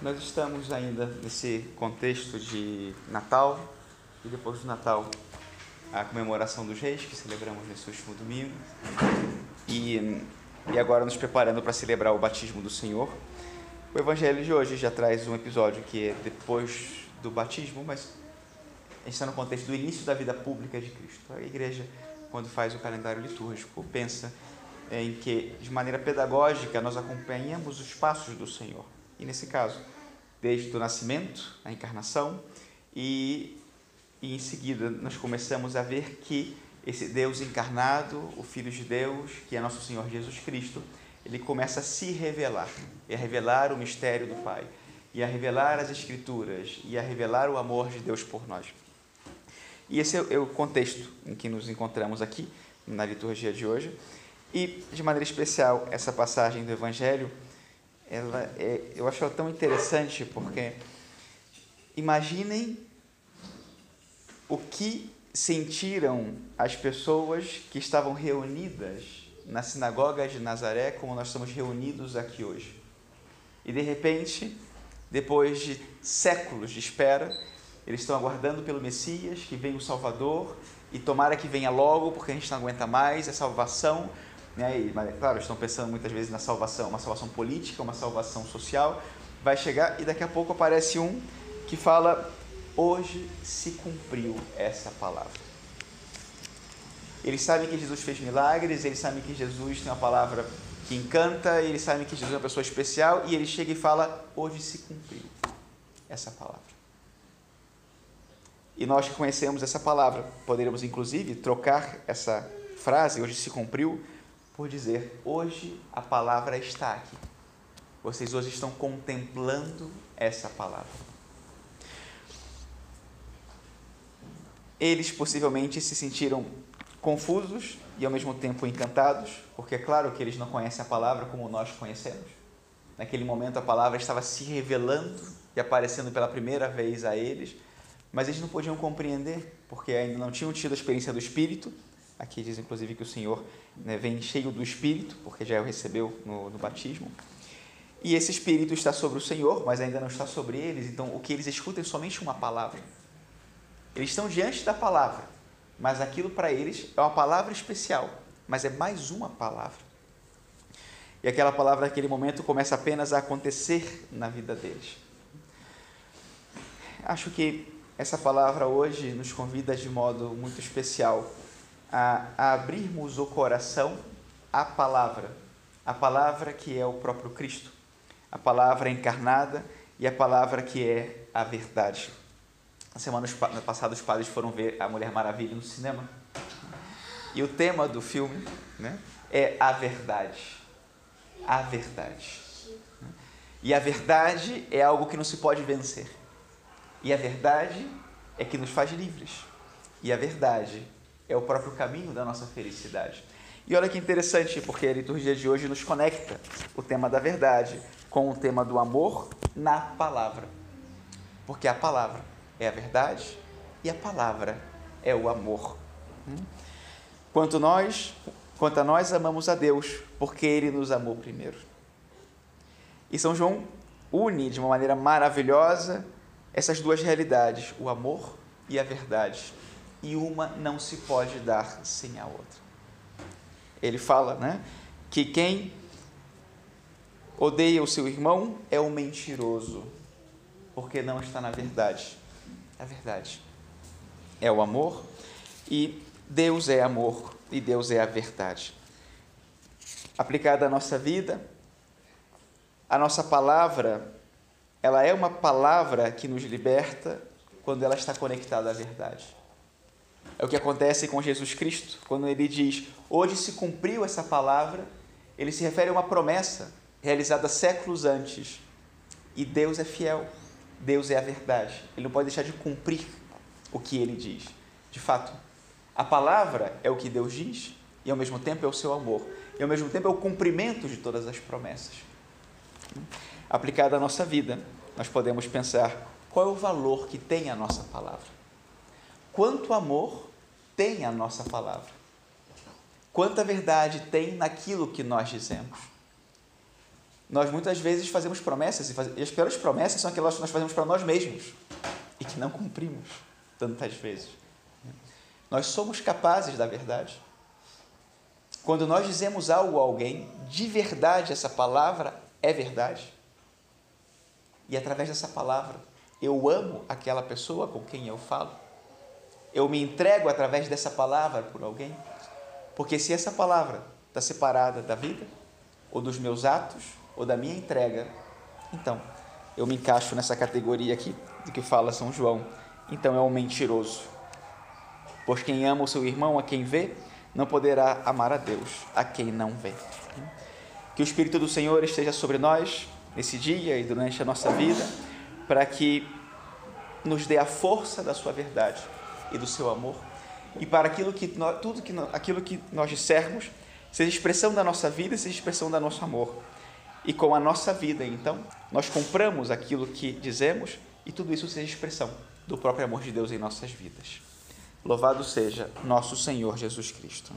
Nós estamos ainda nesse contexto de Natal e depois do Natal a comemoração dos reis que celebramos nesse último domingo e, e agora nos preparando para celebrar o batismo do Senhor. O Evangelho de hoje já traz um episódio que é depois do batismo, mas está no contexto do início da vida pública de Cristo. A igreja, quando faz o calendário litúrgico, pensa em que, de maneira pedagógica, nós acompanhamos os passos do Senhor. E nesse caso, desde o nascimento, a encarnação, e, e em seguida nós começamos a ver que esse Deus encarnado, o Filho de Deus, que é nosso Senhor Jesus Cristo, ele começa a se revelar, e a revelar o mistério do Pai, e a revelar as Escrituras, e a revelar o amor de Deus por nós. E esse é o contexto em que nos encontramos aqui, na liturgia de hoje. E, de maneira especial, essa passagem do Evangelho, ela é, eu acho ela tão interessante porque imaginem o que sentiram as pessoas que estavam reunidas na sinagoga de Nazaré, como nós estamos reunidos aqui hoje. E de repente, depois de séculos de espera, eles estão aguardando pelo Messias, que vem o Salvador, e tomara que venha logo, porque a gente não aguenta mais, a salvação né? E, mas, claro, estão pensando muitas vezes na salvação, uma salvação política, uma salvação social, vai chegar e daqui a pouco aparece um que fala: hoje se cumpriu essa palavra. Eles sabem que Jesus fez milagres, eles sabem que Jesus tem uma palavra que encanta, eles sabem que Jesus é uma pessoa especial e ele chega e fala: hoje se cumpriu essa palavra. E nós que conhecemos essa palavra, poderíamos inclusive trocar essa frase, hoje se cumpriu, por dizer: hoje a palavra está aqui. Vocês hoje estão contemplando essa palavra. Eles possivelmente se sentiram confusos e ao mesmo tempo encantados, porque é claro que eles não conhecem a palavra como nós conhecemos. Naquele momento a palavra estava se revelando e aparecendo pela primeira vez a eles, mas eles não podiam compreender, porque ainda não tinham tido a experiência do Espírito Aqui diz inclusive que o Senhor né, vem cheio do Espírito, porque já o recebeu no, no batismo. E esse Espírito está sobre o Senhor, mas ainda não está sobre eles, então o que eles escutam é somente uma palavra. Eles estão diante da palavra, mas aquilo para eles é uma palavra especial, mas é mais uma palavra. E aquela palavra naquele momento começa apenas a acontecer na vida deles. Acho que essa palavra hoje nos convida de modo muito especial a, abrirmos o coração à palavra, a palavra que é o próprio Cristo, a palavra encarnada e a palavra que é a verdade. Na semana passada os padres foram ver a Mulher Maravilha no cinema e o tema do filme né, é a verdade. A verdade. E a verdade é algo que não se pode vencer. E a verdade é que nos faz livres. E a verdade é o próprio caminho da nossa felicidade. E olha que interessante, porque a liturgia de hoje nos conecta o tema da verdade com o tema do amor na palavra. Porque a palavra é a verdade e a palavra é o amor. Hum? Quanto nós, quanto a nós amamos a Deus, porque ele nos amou primeiro. E São João une de uma maneira maravilhosa essas duas realidades, o amor e a verdade e uma não se pode dar sem a outra. Ele fala, né, que quem odeia o seu irmão é um mentiroso, porque não está na verdade. A verdade é o amor e Deus é amor e Deus é a verdade. Aplicada à nossa vida, a nossa palavra, ela é uma palavra que nos liberta quando ela está conectada à verdade. É o que acontece com Jesus Cristo, quando ele diz: Hoje se cumpriu essa palavra, ele se refere a uma promessa realizada séculos antes. E Deus é fiel, Deus é a verdade. Ele não pode deixar de cumprir o que ele diz. De fato, a palavra é o que Deus diz e ao mesmo tempo é o seu amor, e ao mesmo tempo é o cumprimento de todas as promessas. Aplicada à nossa vida, nós podemos pensar qual é o valor que tem a nossa palavra. Quanto amor tem a nossa palavra? Quanta verdade tem naquilo que nós dizemos? nós muitas vezes fazemos promessas, e as piores promessas são aquelas que nós fazemos para nós mesmos e que não cumprimos tantas vezes. Nós somos capazes da verdade. Quando nós dizemos algo a alguém, de verdade essa palavra é verdade. E através dessa palavra, eu amo aquela pessoa com quem eu falo. Eu me entrego através dessa palavra por alguém. Porque se essa palavra está separada da vida, ou dos meus atos, ou da minha entrega, então eu me encaixo nessa categoria aqui do que fala São João. Então é um mentiroso. Pois quem ama o seu irmão, a quem vê, não poderá amar a Deus, a quem não vê. Que o Espírito do Senhor esteja sobre nós nesse dia e durante a nossa vida, para que nos dê a força da sua verdade e do seu amor, e para aquilo que nós, tudo que aquilo que nós dissermos seja expressão da nossa vida, seja expressão do nosso amor. E com a nossa vida, então, nós compramos aquilo que dizemos e tudo isso seja expressão do próprio amor de Deus em nossas vidas. Louvado seja nosso Senhor Jesus Cristo.